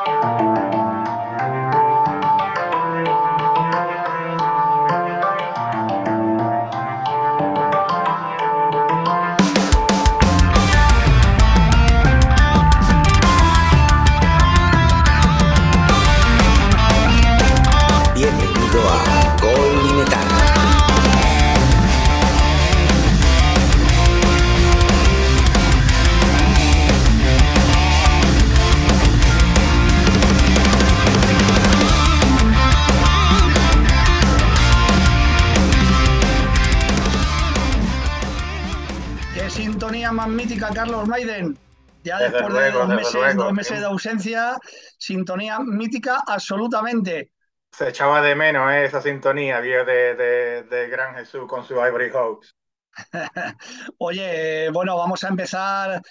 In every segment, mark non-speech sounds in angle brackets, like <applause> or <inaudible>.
Carlos Maiden. Ya después de dos meses, meses de ausencia, sintonía mítica absolutamente. Se echaba de menos ¿eh? esa sintonía de, de, Gran Jesús con su Ivory Hawks. <laughs> Oye, bueno, vamos a empezar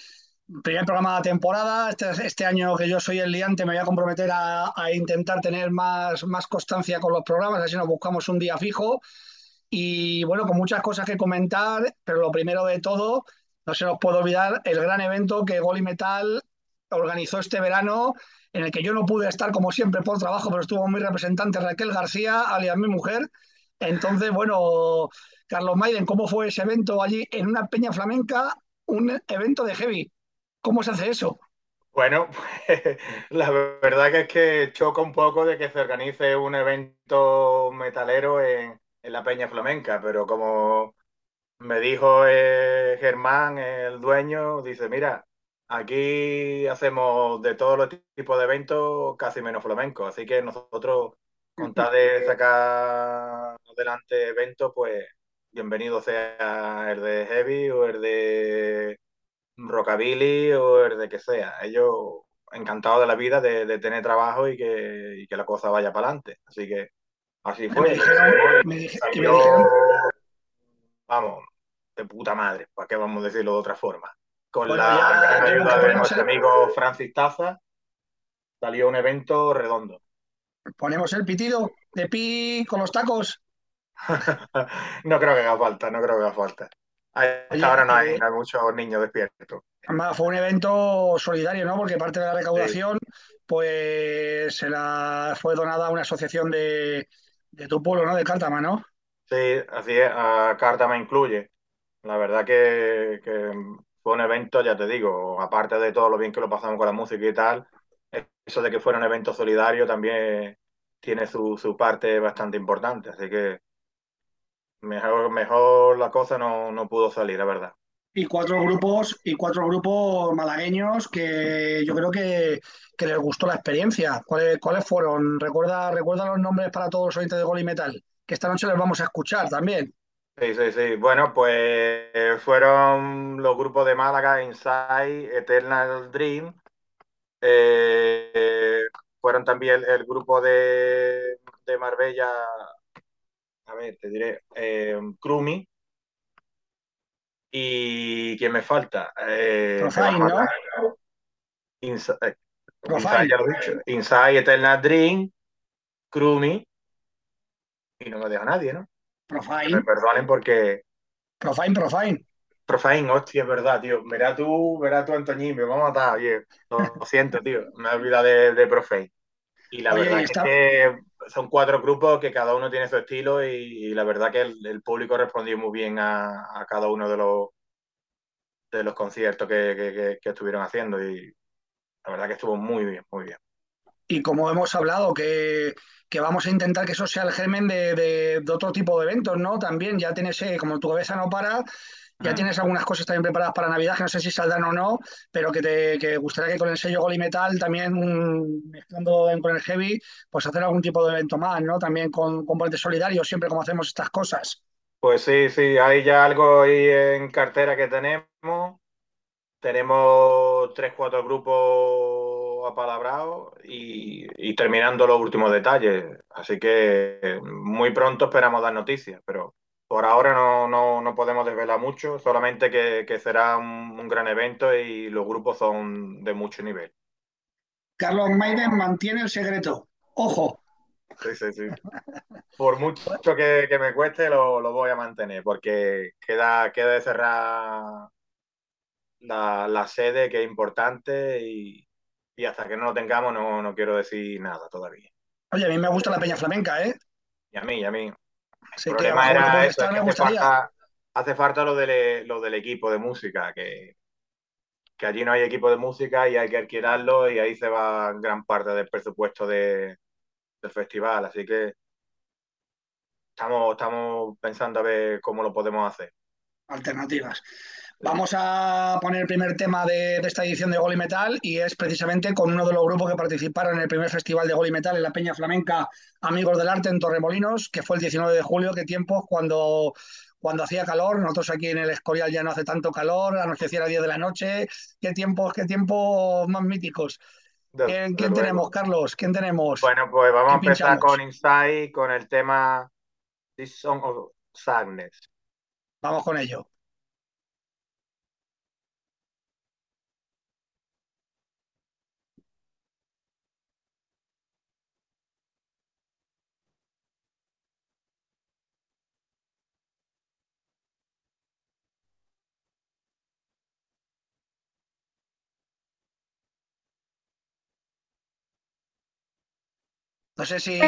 primer programa de la temporada. Este, este, año que yo soy el liante me voy a comprometer a, a, intentar tener más, más constancia con los programas, así nos buscamos un día fijo. Y bueno, con muchas cosas que comentar, pero lo primero de todo, no se nos puede olvidar el gran evento que Goli Metal organizó este verano, en el que yo no pude estar como siempre por trabajo, pero estuvo muy representante Raquel García, alias mi mujer. Entonces, bueno, Carlos Maiden, ¿cómo fue ese evento allí en una peña flamenca, un evento de heavy? ¿Cómo se hace eso? Bueno, pues, <laughs> la verdad que es que choca un poco de que se organice un evento metalero en, en la peña flamenca, pero como me dijo eh, Germán, el dueño, dice, mira, aquí hacemos de todos los tipos de eventos casi menos flamenco, así que nosotros con tal de <laughs> sacar adelante eventos, pues bienvenido sea el de heavy o el de rockabilly o el de que sea. Ellos encantados de la vida de, tener trabajo y que, que, la cosa vaya para adelante. Así que así fue. vamos, de puta madre, ¿para qué vamos a decirlo de otra forma? Con la ayuda de nuestro amigo Francis Taza, salió un evento redondo. Ponemos el pitido de pi con los tacos. <laughs> no creo que haga falta, no creo que haga falta. ahora no hay, muchos niños despiertos. Además, fue un evento solidario, ¿no? Porque parte de la recaudación, pues se la fue donada a una asociación de, de tu pueblo, ¿no? De Cártama, ¿no? Sí, así es, a Cártama incluye. La verdad que, fue un evento, ya te digo, aparte de todo lo bien que lo pasamos con la música y tal, eso de que fuera un evento solidario también tiene su, su parte bastante importante. Así que mejor, mejor la cosa no, no pudo salir, la verdad. Y cuatro grupos, y cuatro grupos malagueños que yo creo que, que les gustó la experiencia. ¿Cuáles, ¿Cuáles, fueron? Recuerda, recuerda los nombres para todos los oyentes de Gol y Metal, que esta noche les vamos a escuchar también. Sí, sí, sí. Bueno, pues fueron los grupos de Málaga, Inside, Eternal Dream. Eh, fueron también el, grupo de, Marbella, a ver, te diré, eh, Krumi. ¿Y quién me falta? Eh, Profile, ¿no? Inside, eh, Inside, ya lo he dicho. Inside, Eternal Dream, Krumi. Y no me deja nadie, ¿no? Profine. Me perdonen porque. Profine, Profine. Profine, hostia, es verdad, tío. Verá tú, verá tú, Antoñín, me vamos a matar, oye. Lo, siento, tío. Me he olvidado de, de Profane. Y la verdad es que son cuatro grupos que cada uno tiene su estilo y, la verdad que el, público respondió muy bien a, cada uno de los de los conciertos que, que, estuvieron haciendo y la verdad que estuvo muy bien, muy bien. Y como hemos hablado, que que vamos a intentar que eso sea el germen de, otro tipo de eventos, ¿no? También ya tienes, eh, como tu cabeza no para, ya tienes algunas cosas también preparadas para Navidad, que no sé si saldrán o no, pero que te gustaría que con el sello Gol y Metal, también mezclando con el Heavy, pues hacer algún tipo de evento más, ¿no? También con componentes solidarios, siempre como hacemos estas cosas. Pues sí, sí, hay ya algo ahí en cartera que tenemos. Tenemos tres, cuatro grupos apalabrado y, y terminando los últimos detalles. Así que muy pronto esperamos dar noticias, pero por ahora no, no, podemos desvelar mucho, solamente que, será un, gran evento y los grupos son de mucho nivel. Carlos Maiden mantiene el secreto. Ojo. Sí, sí, sí. Por mucho que, me cueste, lo, voy a mantener, porque queda, queda de cerrar la, la sede, que es importante, y, y hasta que no lo tengamos no, no quiero decir nada todavía. Oye, a mí me gusta la peña flamenca, ¿eh? Y a mí, y a mí. El que problema era eso, es que hace falta, hace falta lo, del, lo del equipo de música, que, que allí no hay equipo de música y hay que alquilarlo y ahí se va gran parte del presupuesto de, del festival. Así que estamos, estamos pensando a ver cómo lo podemos hacer. Alternativas. Vamos a poner el primer tema de, de esta edición de Gol y Metal y es precisamente con uno de los grupos que participaron en el primer festival de Gol y Metal en la Peña Flamenca Amigos del Arte en Torremolinos, que fue el 19 de julio, qué tiempos cuando, cuando hacía calor, nosotros aquí en el Escorial ya no hace tanto calor, anocheciera a 10 de la noche, qué tiempos, qué tiempos más míticos. De- ¿Quién, de quién luego. tenemos, Carlos? ¿Quién tenemos? Bueno, pues vamos a ¿Qué empezar pinchamos? con Inside, con el tema This Song of Sadness. Vamos con ello. No sé si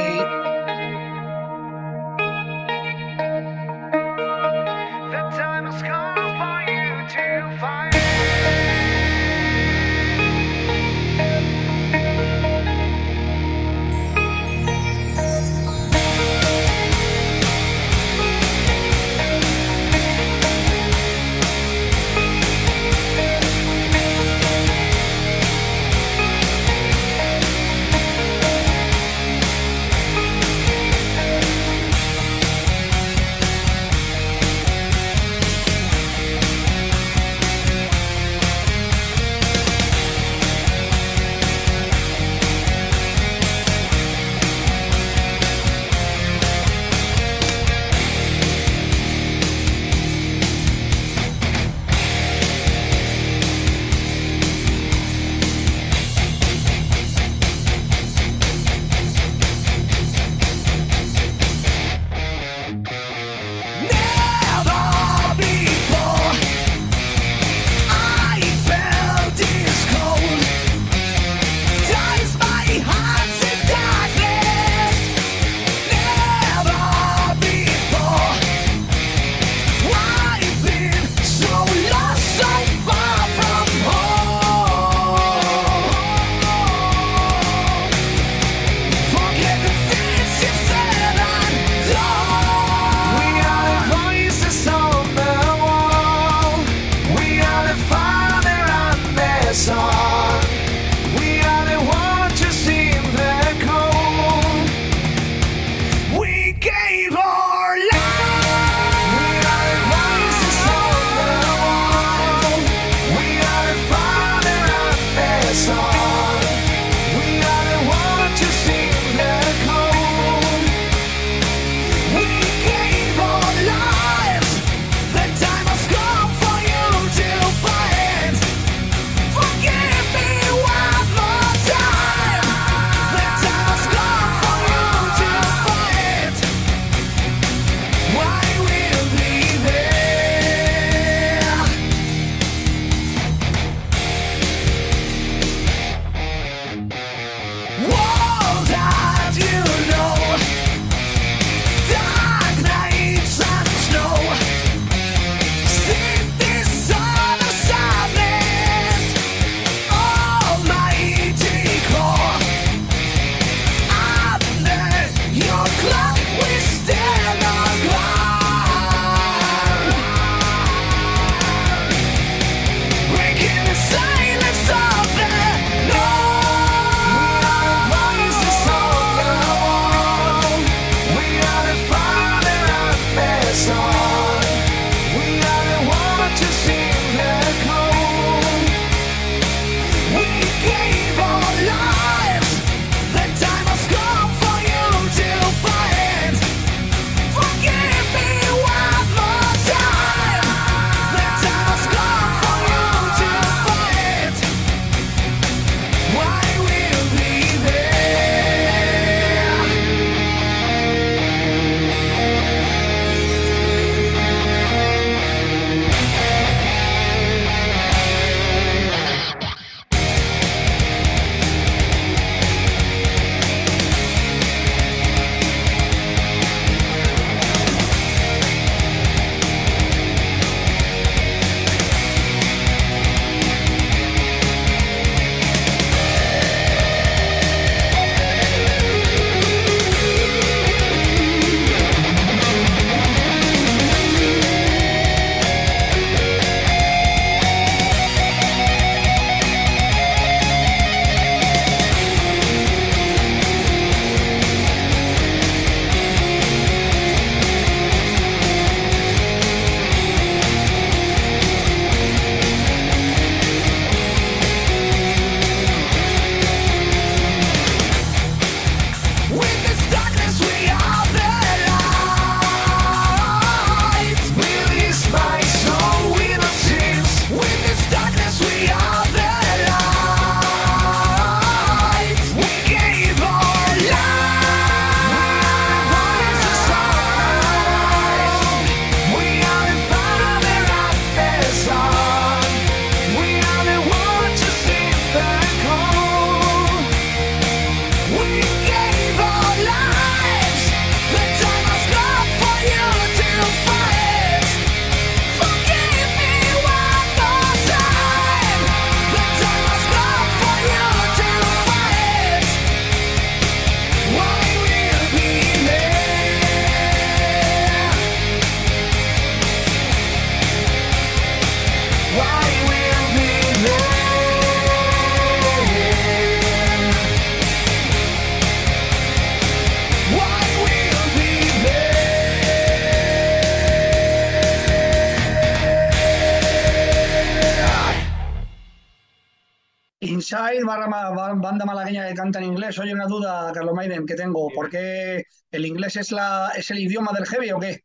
Barra banda malagueña que canta en inglés. Oye, una duda, Carlos Maiden, que tengo. ¿Por qué el inglés es, la, es el idioma del heavy o qué?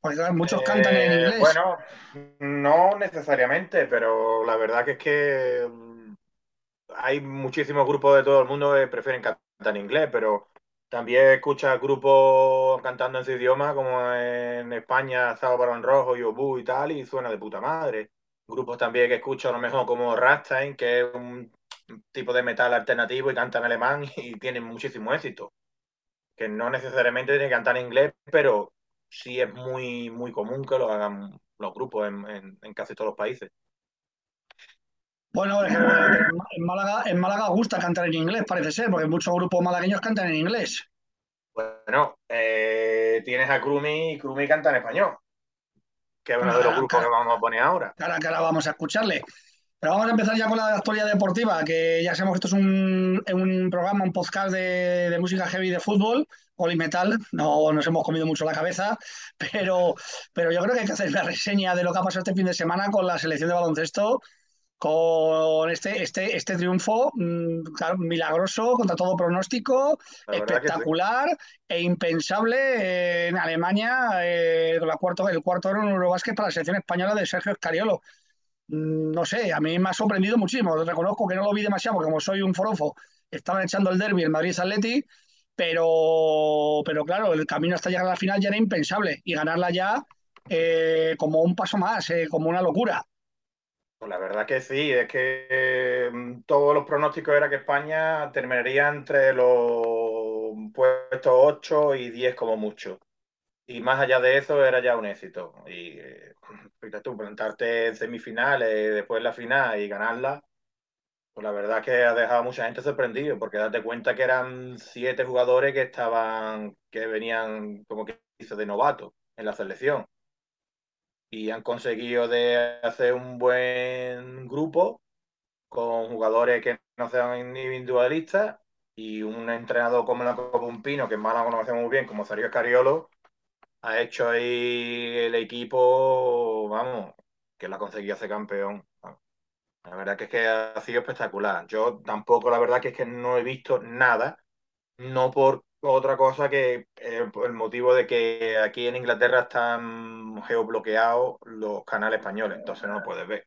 Porque muchos cantan en Eh, inglés. bueno, no necesariamente, pero la verdad que es que mm, hay muchísimos grupos de todo el mundo que prefieren cantar en inglés, pero también escuchas grupos cantando en su idioma, como en España, Sábado Barón Rojo, Yobu y tal, y suena de puta madre. Grupos también que escucho a lo mejor como Rammstein, que es un tipo de metal alternativo y canta en alemán y tienen muchísimo éxito. Que no necesariamente tienen que cantar en inglés, pero sí es muy, muy común que lo hagan los grupos en, en- en casi todos los países. Bueno, que, en Málaga, en Málaga gusta cantar en inglés, parece ser, porque muchos grupos malagueños cantan en inglés. Bueno, eh, tienes a Krumi y Krumi canta en español, que es uno de los grupos que vamos a poner ahora. cara, cara, vamos a escucharle. Pero vamos a empezar ya con la actualidad deportiva, que ya sabemos que esto es un, un programa, un podcast de, de música heavy de fútbol, y metal. No nos hemos comido mucho la cabeza, pero, pero yo creo que hay que hacer una reseña de lo que ha pasado este fin de semana con la selección de baloncesto, con este, este, este triunfo mm, claro, milagroso, contra todo pronóstico, sí. espectacular e impensable en Alemania, eh, la cuarto, el cuarto oro en Eurobásquet para la selección española de Sergio Escariolo. Mm, No sé, a mí me ha sorprendido muchísimo. Reconozco que no lo vi demasiado, porque como soy un forofo, estaban echando el derby el Madrid Atleti, pero, pero claro, el camino hasta llegar a la final ya era impensable y ganarla ya eh, como un paso más, eh, como una locura. Pues la verdad que sí, es que eh, todos los pronósticos era que España terminaría entre los puestos 8 y 10 como mucho. Y más allá de eso era ya un éxito. Y eh, tú, plantarte en semifinales, después la final y ganarla, pues la verdad que ha dejado a mucha gente sorprendido, porque date cuenta que eran siete jugadores que estaban, que venían como que dice de novato en la selección. Y han conseguido de hacer un buen grupo con jugadores que no sean individualistas y un entrenador como la Copa Un Pino, que en Málaga conocemos muy bien, como Sergio Escariolo, ha hecho ahí el equipo, vamos, que lo ha conseguido hacer campeón. La verdad que es que ha sido espectacular. Yo tampoco, la verdad que es que no he visto nada, no por otra cosa que eh, por el motivo de que aquí en Inglaterra están geobloqueados los canales españoles, entonces no lo puedes ver.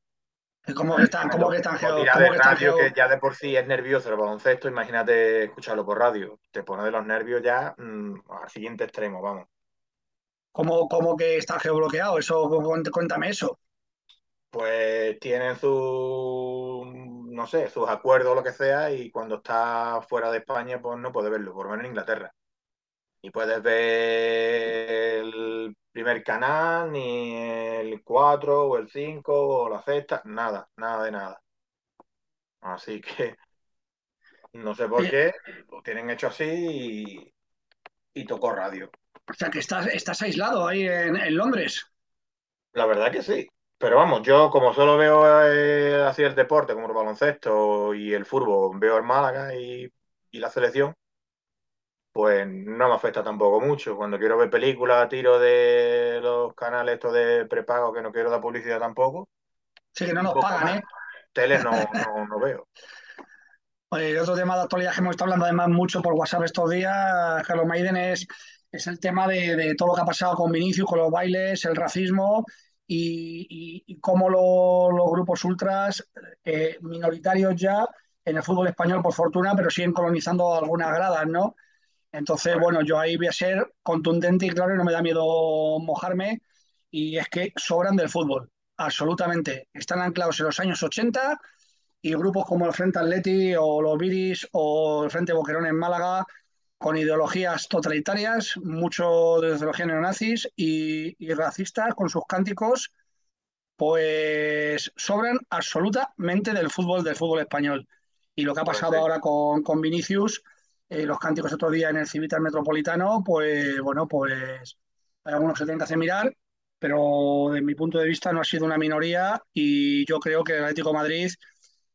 ¿Cómo que están, cómo que están, O geo- tirar de que están radio, que ya de por sí es nervioso el baloncesto, imagínate escucharlo por radio. Te pone de los nervios ya mm, al siguiente extremo, vamos. Cómo- cómo que está geobloqueado? Eso, cuént- cuéntame eso. Pues tienen su, no sé, sus acuerdos o lo que sea, y cuando está fuera de España, pues no puedes verlo, por lo menos en Inglaterra. Ni puedes ver el primer canal, ni el 4 o el 5 o la sexta, nada, nada de nada. Así que no sé por qué, lo tienen hecho así y, y tocó radio. O sea, que estás, estás aislado ahí en, en Londres. La verdad que sí. Pero vamos, yo como solo veo eh, así el deporte, como el baloncesto y el fútbol, veo el Málaga y, y la selección, pues no me afecta tampoco mucho. Cuando quiero ver películas, tiro de los canales estos de prepago que no quiero dar publicidad tampoco. Sí, que no nos pagan, más. ¿eh? Tele no, no, no veo. <laughs> Oye, y otro tema de actualidad que hemos estado hablando además mucho por WhatsApp estos días, Carlos Maiden, es, es el tema de, de todo lo que ha pasado con Vinicius, con los bailes, el racismo y, cómo lo- los grupos ultras, eh, minoritarios ya en el fútbol español, por fortuna, pero siguen colonizando algunas gradas, ¿no? Entonces, bueno, yo ahí voy a ser contundente y claro, no me da miedo mojarme, y es que sobran del fútbol, absolutamente. Están anclados en los años 80 y grupos como el Frente Atleti o los Viris o el Frente Boquerón en Málaga, con ideologías totalitarias, mucho de ideología neonazis y, y racistas, con sus cánticos, pues sobran absolutamente del fútbol, del fútbol español. Y lo que ha pasado ahora con, con Vinicius, eh, los cánticos otro día en el Civitas Metropolitano, pues bueno, pues hay algunos que se tienen que hacer mirar, pero desde mi punto de vista no ha sido una minoría y yo creo que el Atlético de Madrid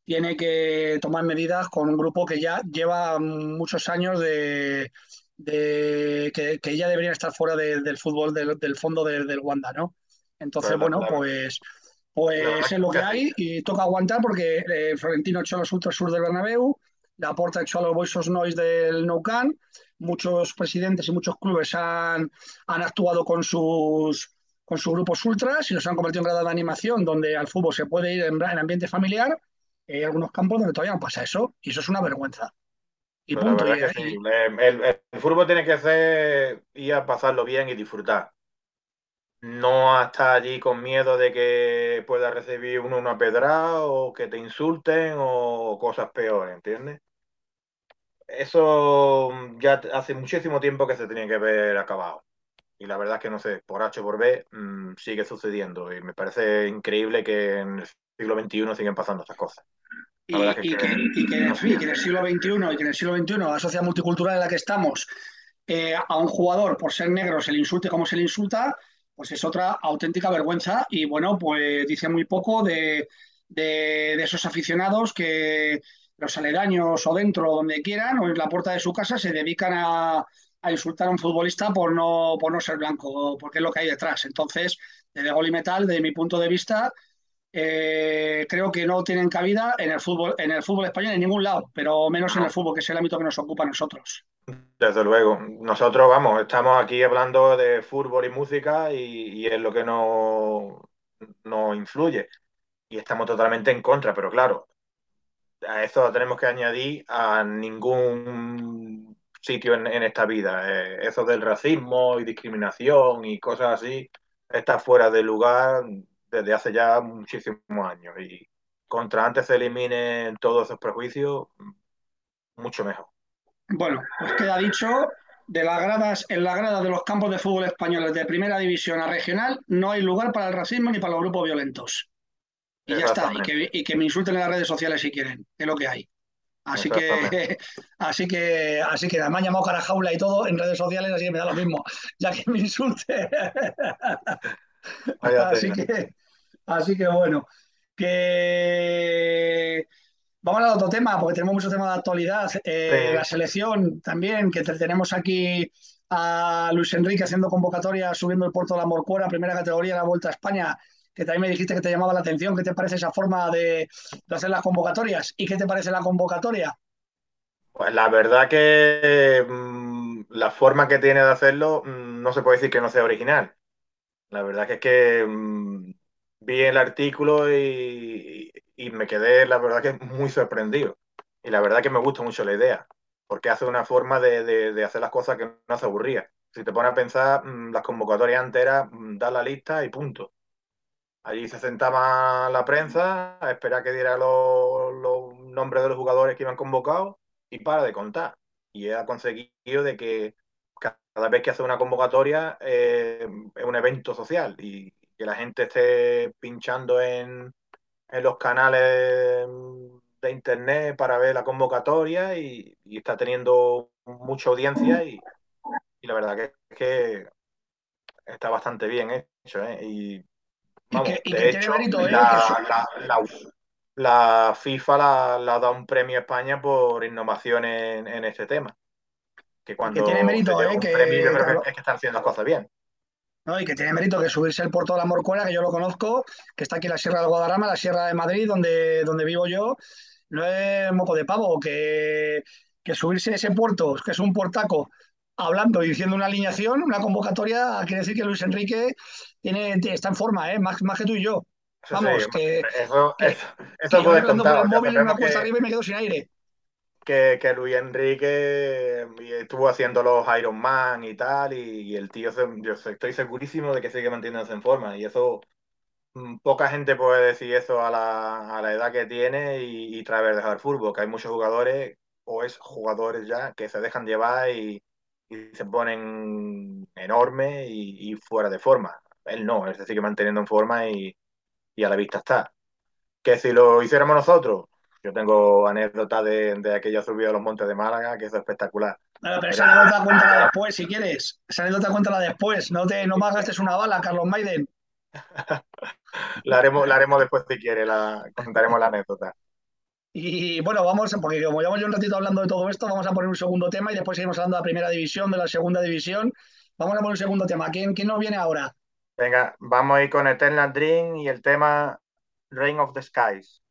tiene que tomar medidas con un grupo que ya lleva muchos años de, de que, que ya deberían estar fuera de- del fútbol del, del fondo del, del Wanda, ¿no? Entonces, la, bueno, la- pues Pues es lo que hay y toca aguantar porque eh, Florentino echó a los Ultras Sur del Bernabéu, Laporta echó a los Boys Noise del Nou Camp, muchos presidentes y muchos clubes han, han actuado con sus, con sus grupos ultras y los han convertido en grado de animación donde al fútbol se puede ir en, en ambiente familiar. Hay algunos campos donde todavía no pasa eso y eso es una vergüenza. Y Pero punto. que sí. El, el- el fútbol tiene que ser ir a pasarlo bien y disfrutar. No a estar allí con miedo de que pueda recibir uno una pedrada o que te insulten o cosas peores, ¿entiendes? Eso ya hace muchísimo tiempo que se tenía que haber acabado. Y la verdad es que no sé, por H o por B mm, sigue sucediendo. Y me parece increíble que en el siglo XXI siguen pasando estas cosas. Y, que y es que, que y que- no sé. y que en el siglo XXI y que en el siglo XXI, la sociedad multicultural en la que estamos, eh, a un jugador por ser negro se le insulte como se le insulta, pues es otra auténtica vergüenza. Y bueno, pues dice muy poco de, de- de esos aficionados que los aledaños o dentro, donde quieran, o en la puerta de su casa, se dedican a, a insultar a un futbolista por no, por no ser blanco, porque es lo que hay detrás. Entonces, desde Gol y Metal, desde mi punto de vista, eh, creo que no tienen cabida en el fútbol, en el fútbol español en ningún lado, pero menos en No. el fútbol, que es el ámbito que nos ocupa a nosotros. Desde luego, nosotros vamos, estamos aquí hablando de fútbol y música y, es lo que nos nos influye y estamos totalmente en contra, pero claro, a eso tenemos que añadir a ningún sitio en, en esta vida. Eh, eso del racismo y discriminación y cosas así está fuera de lugar desde hace ya muchísimos años y contra antes se eliminen todos esos prejuicios, mucho mejor. Bueno, pues queda dicho, de las gradas, en la grada de los campos de fútbol españoles de primera división a regional, no hay lugar para el racismo ni para los grupos violentos. Y ya está, y que, y que me insulten en las redes sociales si quieren, es lo que hay. Así que, <laughs> así que, así que me han llamado cara jaula y todo en redes sociales, así que me da lo mismo, <laughs> ya que me insulte. Así que, así que bueno, que vamos al otro tema, porque tenemos muchos temas de actualidad. Eh, Sí. La selección también, que te- tenemos aquí a Luis Enrique haciendo convocatoria, subiendo el puerto de la Morcuera, primera categoría de la Vuelta a España, que también me dijiste que te llamaba la atención. ¿Qué te parece esa forma de, de hacer las convocatorias? ¿Y qué te parece la convocatoria? Pues la verdad que mm, la forma que tiene de hacerlo mm, no se puede decir que no sea original. La verdad que es que mm, vi el artículo y, y me quedé, la verdad que muy sorprendido. Y la verdad que me gusta mucho la idea, porque hace una forma de, de- hacer las cosas que no se aburría. Si te pones a pensar, mm, las convocatorias antes era mm, dar la lista y punto. Allí se sentaba la prensa a esperar que diera los, los nombres de los jugadores que iban convocados y para de contar. Y ha conseguido de que cada vez que hace una convocatoria eh, es un evento social y que la gente esté pinchando en, en los canales de internet para ver la convocatoria y, y está teniendo mucha audiencia y, y la verdad que, que está bastante bien hecho. ¿eh? Y Y Vamos, que, y de que tiene hecho, mérito, ¿eh? la, que su- la- la- la FIFA la, la da un premio a España por innovación en, en este tema. Que cuando tiene mérito, ¿eh? premio, yo creo claro, que es que están haciendo las cosas bien. ¿No? Y que tiene mérito que subirse el puerto de la Morcuera, que yo lo conozco, que está aquí en la Sierra del Guadarrama, la Sierra de Madrid, donde, donde vivo yo, no es moco de pavo, que, que subirse ese puerto, que es un puertaco, hablando y diciendo una alineación, una convocatoria, quiere decir que Luis Enrique tiene, está en forma, ¿eh? más, más que tú y yo. Vamos, sí, que, eso, que, eso, que yo por el móvil una que, arriba y me quedo sin aire. Que, que Luis Enrique estuvo haciendo los Iron Man y tal, y, el tío, yo estoy segurísimo de que sigue manteniéndose en forma. Y eso, mm, poca gente puede decir eso a la, a la edad que tiene y, y tras haber dejado el fútbol, que hay muchos jugadores, o es jugadores ya, que se dejan llevar y, se ponen enormes y, y fuera de forma. Él no, él se sigue manteniendo en forma y, y a la vista está. Que si lo hiciéramos nosotros, yo tengo anécdotas de, de aquella subida a los montes de Málaga, que es espectacular. Bueno, pero esa anécdota cuéntala después, si quieres. Esa anécdota cuéntala después. No, te, no me gastes una bala, Carlos Maiden. <laughs> la, haremos, la haremos después si quiere, la, contaremos la anécdota. Y bueno, vamos, porque como llevamos ya un ratito hablando de todo esto, vamos a poner un segundo tema y después seguimos hablando de la primera división, de la segunda división. Vamos a poner un segundo tema. ¿Quién, quién nos viene ahora? Venga, vamos a ir con Eternal Dream y el tema Rain of the Skies.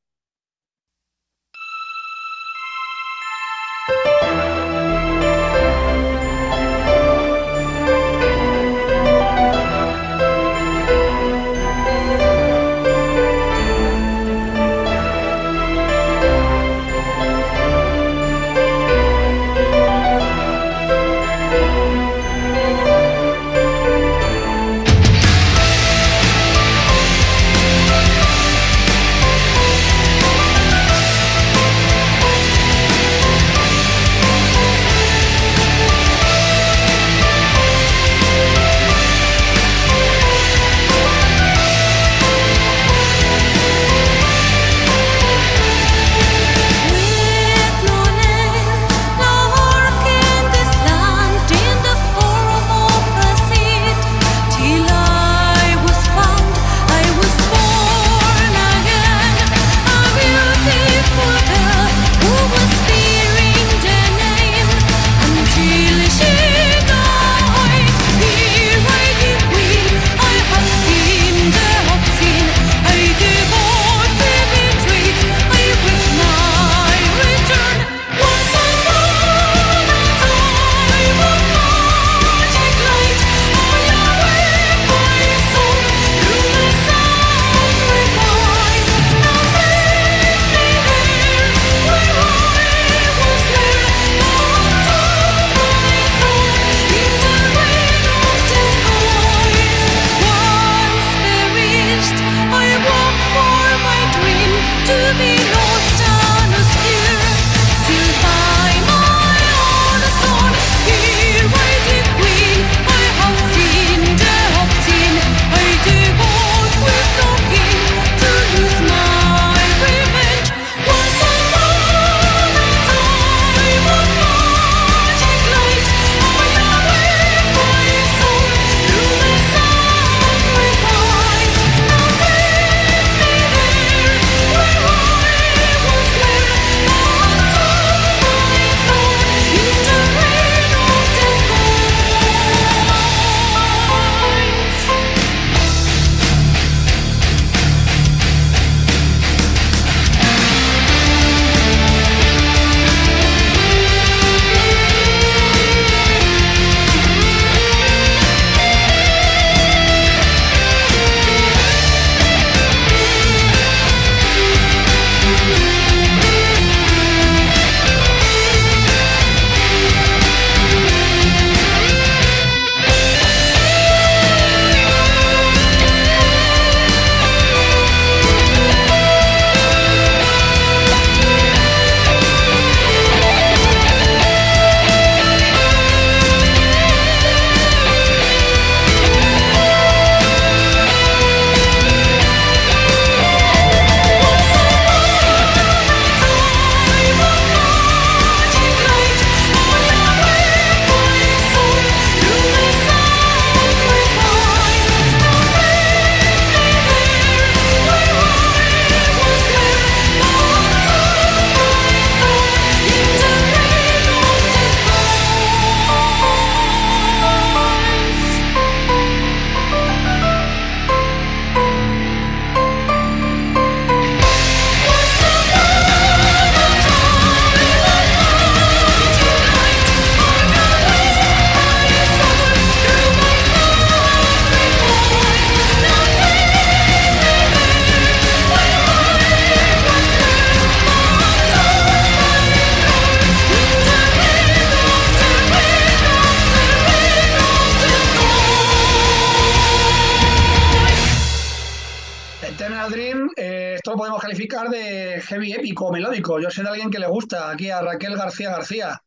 Podemos calificar de heavy épico, melódico. Yo sé de alguien que le gusta, aquí a Raquel García García.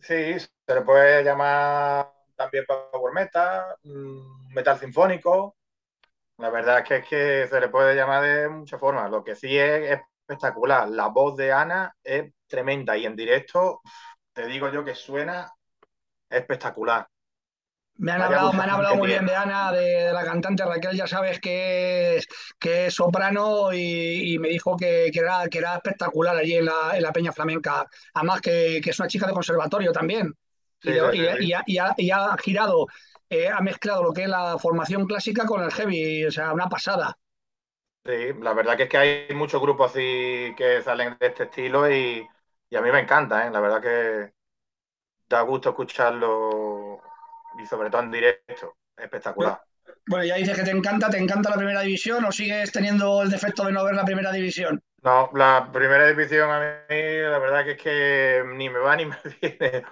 Sí, se le puede llamar también power metal, mm, metal sinfónico. La verdad es que, es que se le puede llamar de muchas formas. Lo que sí es espectacular. La voz de Ana es tremenda y en directo te digo yo que suena espectacular. Me han hablado, me han hablado muy bien de Ana, de, de la cantante Raquel, ya sabes que es, que es soprano y, y me dijo que, que era, que era espectacular allí en la, en la Peña Flamenca. Además que, que es una chica de conservatorio también. Y, Sí, de- sí, y- sí, sí. y ha, y ha- y ha girado, eh, ha mezclado lo que es la formación clásica con el heavy, o sea, una pasada. Sí, la verdad que es que hay muchos grupos así que salen de este estilo y, y a mí me encanta, ¿eh? La verdad que da gusto escucharlo y sobre todo en directo. Espectacular. Bueno, ya dices que te encanta, ¿te encanta la primera división o sigues teniendo el defecto de no ver la primera división? No, la primera división a mí, la verdad que es que ni me va ni me <laughs> viene.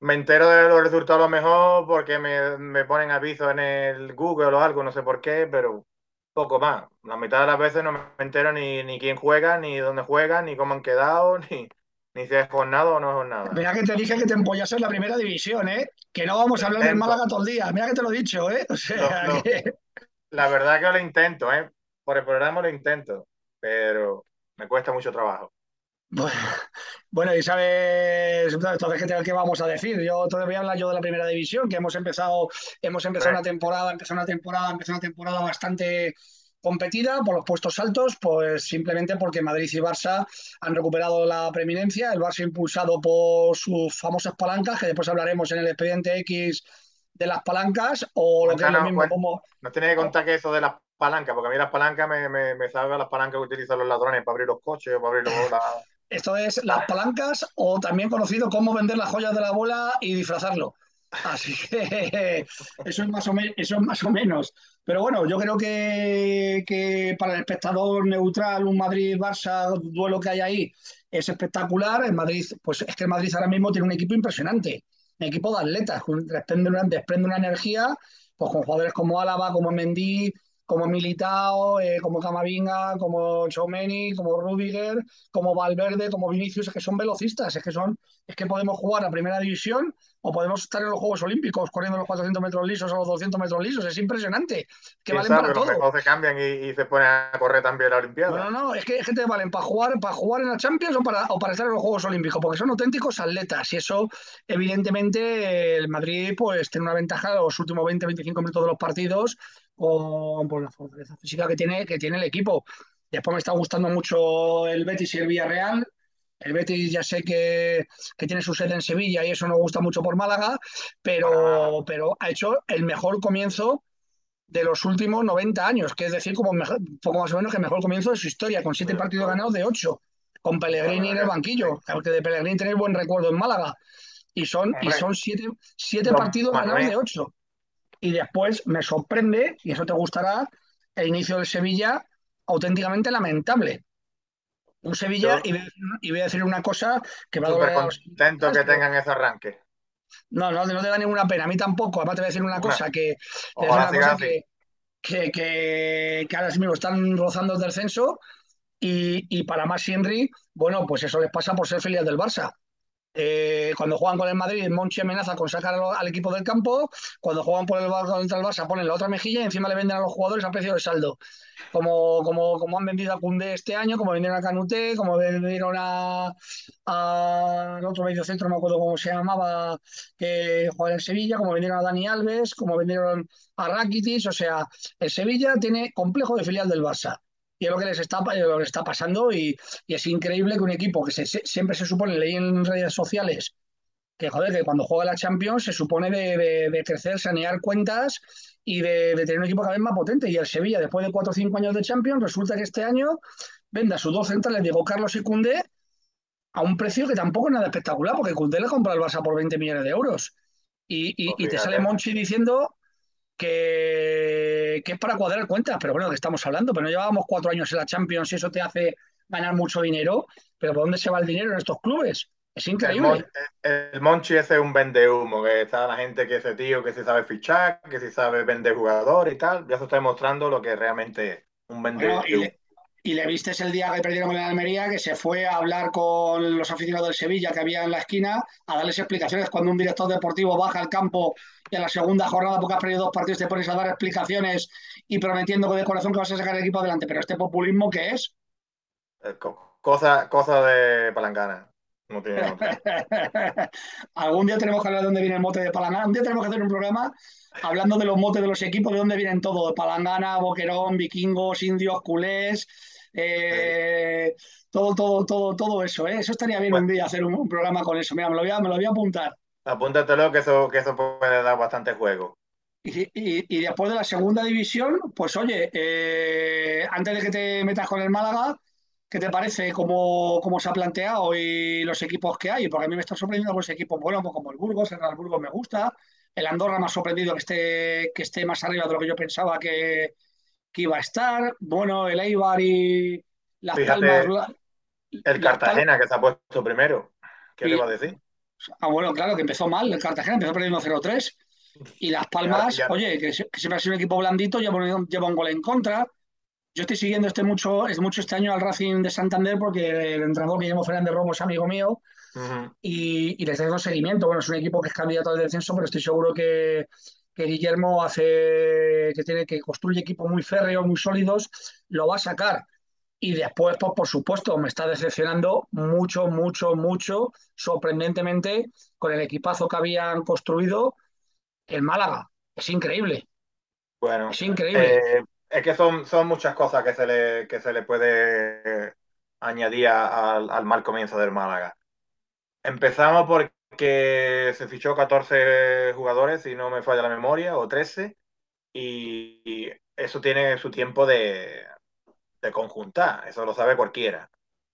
Me entero de los resultados a lo mejor porque me, me ponen aviso en el Google o algo, no sé por qué, pero poco más. La mitad de las veces no me entero ni, ni quién juega, ni dónde juegan, ni cómo han quedado, <laughs> ni, ni si es jornada o no es jornada. Mira que te dije que te empollas en la primera división, ¿eh? Que no vamos a hablar del. Málaga todo el día. Mira que te lo he dicho, ¿eh? O sea, No, no. que- La verdad que lo intento, ¿eh? Por el programa lo intento, pero me cuesta mucho trabajo. Bueno, bueno, y sabes, entonces, ¿qué, qué vamos a decir? Yo todavía voy a hablar yo de la primera división, que hemos empezado, hemos empezado una temporada, empezó una temporada, empezó una temporada bastante competida por los puestos altos, pues simplemente porque Madrid y Barça han recuperado la preeminencia, el Barça impulsado por sus famosas palancas, que después hablaremos en el expediente X de las palancas, o lo que es lo mismo como No tienes que contar que eso de las palancas, porque a mí las palancas me, me, me salgan las palancas que utilizan los ladrones para abrir los coches o para abrir los, la- <laughs> Esto es las palancas o también conocido como vender las joyas de la abuela y disfrazarlo. Así que <laughs> eso es más o, me- eso es más o menos. Pero bueno, yo creo que, que para el espectador neutral, un Madrid-Barça, duelo que hay ahí, es espectacular. El Madrid, pues es que el Madrid ahora mismo tiene un equipo impresionante, un equipo de atletas, desprende una, desprende una energía, pues con jugadores como Álava, como Mendy, como Militao, eh, como Camavinga, como Tchouaméni, como Rudiger, como Valverde, como Vinicius, es que son velocistas, es que son, es que podemos jugar a primera división o podemos estar en los Juegos Olímpicos corriendo los 400 metros lisos o los 200 metros lisos, es impresionante, que ¿Quién valen sabe? para todo. mejor se cambian y, y se ponen a correr también la No, Olimpiada. no, no, es que, es que te valen para jugar, para jugar en la Champions o para, o para estar en los Juegos Olímpicos, porque son auténticos atletas y eso, evidentemente, el Madrid pues tiene una ventaja en los últimos 20-25 minutos de los partidos con, por la fortaleza física que tiene, que tiene el equipo. Después me está gustando mucho el Betis y el Villarreal. El Betis ya sé que, que tiene su sede en Sevilla y eso nos gusta mucho por Málaga, pero, pero ha hecho el mejor comienzo de los últimos 90 años, que es decir, como mejor, poco más o menos que el mejor comienzo de su historia, con siete partidos ganados de ocho, con Pellegrini en el banquillo, porque de Pellegrini tenéis buen recuerdo en Málaga, y son, y son siete, siete Don partidos ganados Manuel. de ocho. Y después me sorprende, y eso te gustará, el inicio del Sevilla auténticamente lamentable. Un Sevilla, Yo- y, voy a decir- una cosa que va a doler contento que tengan ese arranque. no, no, no te da ninguna pena, a mí tampoco. Además, te voy a decir una cosa, que, Ojalá una cosa que, que, que ahora mismo están rozando el descenso y, y para más Henry, bueno, pues eso les pasa por ser filial del Barça. Eh, cuando juegan con el Madrid, Monchi amenaza con sacar al, equipo del campo. Cuando juegan por el, Bar- contra el Barça, ponen la otra mejilla y encima le venden a los jugadores a precio de saldo. Como, como, como han vendido a Koundé este año, como vendieron a Canuté, como vendieron a, otro medio centro, no me acuerdo cómo se llamaba, que juega en Sevilla, como vendieron a Dani Alves, como vendieron a Rakitic. O sea, el Sevilla tiene complejo de filial del Barça. Y es lo que les está, es lo que les está pasando y, y es increíble que un equipo que se- se- siempre se supone, leí en redes sociales, que joder, que cuando juega la Champions se supone de, de- de crecer, sanear cuentas y de, de tener un equipo cada vez más potente. Y el Sevilla, después de cuatro o cinco años de Champions, resulta que este año vende a sus dos centrales, Diego Carlos y Cundé, a un precio que tampoco es nada espectacular, porque Cundé le compra al Barça por 20 millones de euros. Y, y- Pues y te fíjate. sale Monchi diciendo que, que es para cuadrar cuentas, pero bueno, que estamos hablando, pero no llevábamos cuatro años en la Champions y eso te hace ganar mucho dinero, pero ¿por dónde se va el dinero en estos clubes? Es El, increíble. Mon- el Monchi ese es un vendehumo, que está la gente que ese tío que se sabe fichar, que se sabe vender jugadores y tal. Ya se está demostrando lo que realmente es un Bueno, vendehumo. y, le, y le vistes el día que perdieron con el Almería, que se fue a hablar con los aficionados del Sevilla que había en la esquina, a darles explicaciones. Cuando un director deportivo baja al campo y a la segunda jornada, porque has perdido dos partidos, te pones a dar explicaciones y prometiendo de corazón que vas a sacar el equipo adelante. Pero este populismo, ¿qué es? Eh, co- Cosa, cosa de palangana. No tiene. <laughs> Algún día tenemos que hablar de dónde viene el mote de Palangana. Un día tenemos que hacer un programa hablando de los motes de los equipos, de dónde vienen todos. Palangana, Boquerón, vikingos, indios, culés. eh, todo, todo, todo, todo eso, ¿eh? Eso estaría bien Bueno. un día hacer un, un programa con eso. Mira, me lo voy a, me lo voy a apuntar. Apúntatelo que eso, que eso puede dar bastante juego. Y, y- y después de la segunda división, pues oye, eh, antes de que te metas con el Málaga, ¿qué te parece cómo, cómo se ha planteado y los equipos que hay? Porque a mí me está sorprendiendo algunos equipos buenos, pues como el Burgos, el Real Burgos me gusta, el Andorra me ha sorprendido que esté, que esté más arriba de lo que yo pensaba que, que iba a estar. Bueno, el Eibar y Las Fíjate, Palmas. el Palmas. Cartagena que se ha puesto primero. ¿Qué Y- te iba a decir? Ah, bueno, claro, que empezó mal el Cartagena, empezó perdiendo 0-3. Y Las Palmas, oye, que, se- que siempre ha sido un equipo blandito, lleva un, lleva un gol en contra. Yo estoy siguiendo este mucho, es mucho este año al Racing de Santander porque el entrenador Guillermo Fernández Romo es amigo mío Y, y les dando seguimiento. Bueno, es un equipo que es candidato al descenso, pero estoy seguro que, que Guillermo hace, que tiene, que construye equipos muy férreos, muy sólidos, lo va a sacar. Y después, pues por supuesto, me está decepcionando mucho, mucho, mucho, sorprendentemente, con el equipazo que habían construido el Málaga. Es increíble, Bueno, es increíble. eh, es que son, son muchas cosas que se le, que se le puede añadir a- al mal comienzo del Málaga. Empezamos porque se fichó 14 jugadores, si no me falla la memoria, o 13, y, eso tiene su tiempo de, de conjuntar, eso lo sabe cualquiera.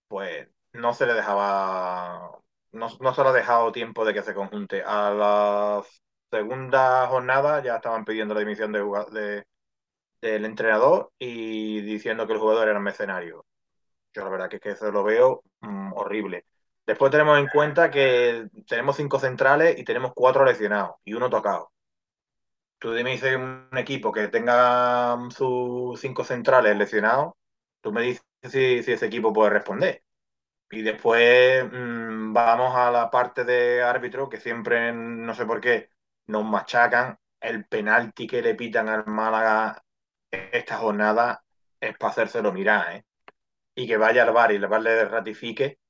Pues no se le dejaba, no, no se le ha dejado tiempo de que se conjunte. A la segunda jornada ya estaban pidiendo la dimisión de, de- del entrenador y diciendo que el jugador era un mercenario. Yo la verdad que, es que eso lo veo mm, horrible. Después tenemos en cuenta que tenemos cinco centrales y tenemos cuatro lesionados y uno tocado. Tú me dices un equipo que tenga mm, sus cinco centrales lesionados, tú me dices si, ese equipo puede responder. Y después mm, vamos a la parte de árbitro, que siempre, no sé por qué, nos machacan. El penalti que le pitan al Málaga esta jornada es para hacérselo mirar, ¿eh? Y que vaya al VAR y el VAR le ratifique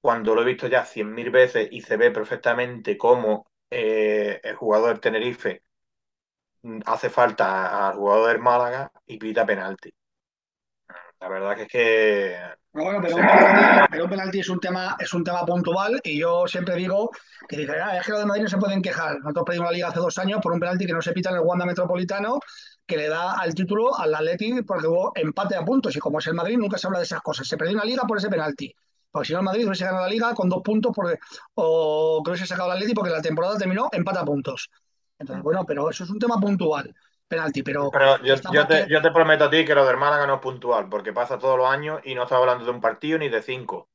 cuando lo he visto ya cien mil veces y se ve perfectamente cómo eh, el jugador del Tenerife mm, hace falta al jugador del Málaga y pita penalti. La verdad que es que Bueno, pero un penalti, pero un penalti es un tema, es un tema puntual y yo siempre digo que dice, "Ah, es que los de Madrid no se pueden quejar. Nosotros perdimos la liga hace dos años por un penalti que no se pita en el Wanda Metropolitano, que le da al título al Atleti porque hubo empate a puntos y como es el Madrid nunca se habla de esas cosas. Se perdió una liga por ese penalti. Porque si no el Madrid hubiese ganado la liga con dos puntos por- o que hubiese sacado el Atleti porque la temporada terminó empate a puntos. Entonces, bueno, pero eso es un tema puntual, penalti, pero Pero yo, te, parte- yo te prometo a ti que lo del Málaga no es puntual, porque pasa todos los años y no estamos hablando de un partido ni de cinco.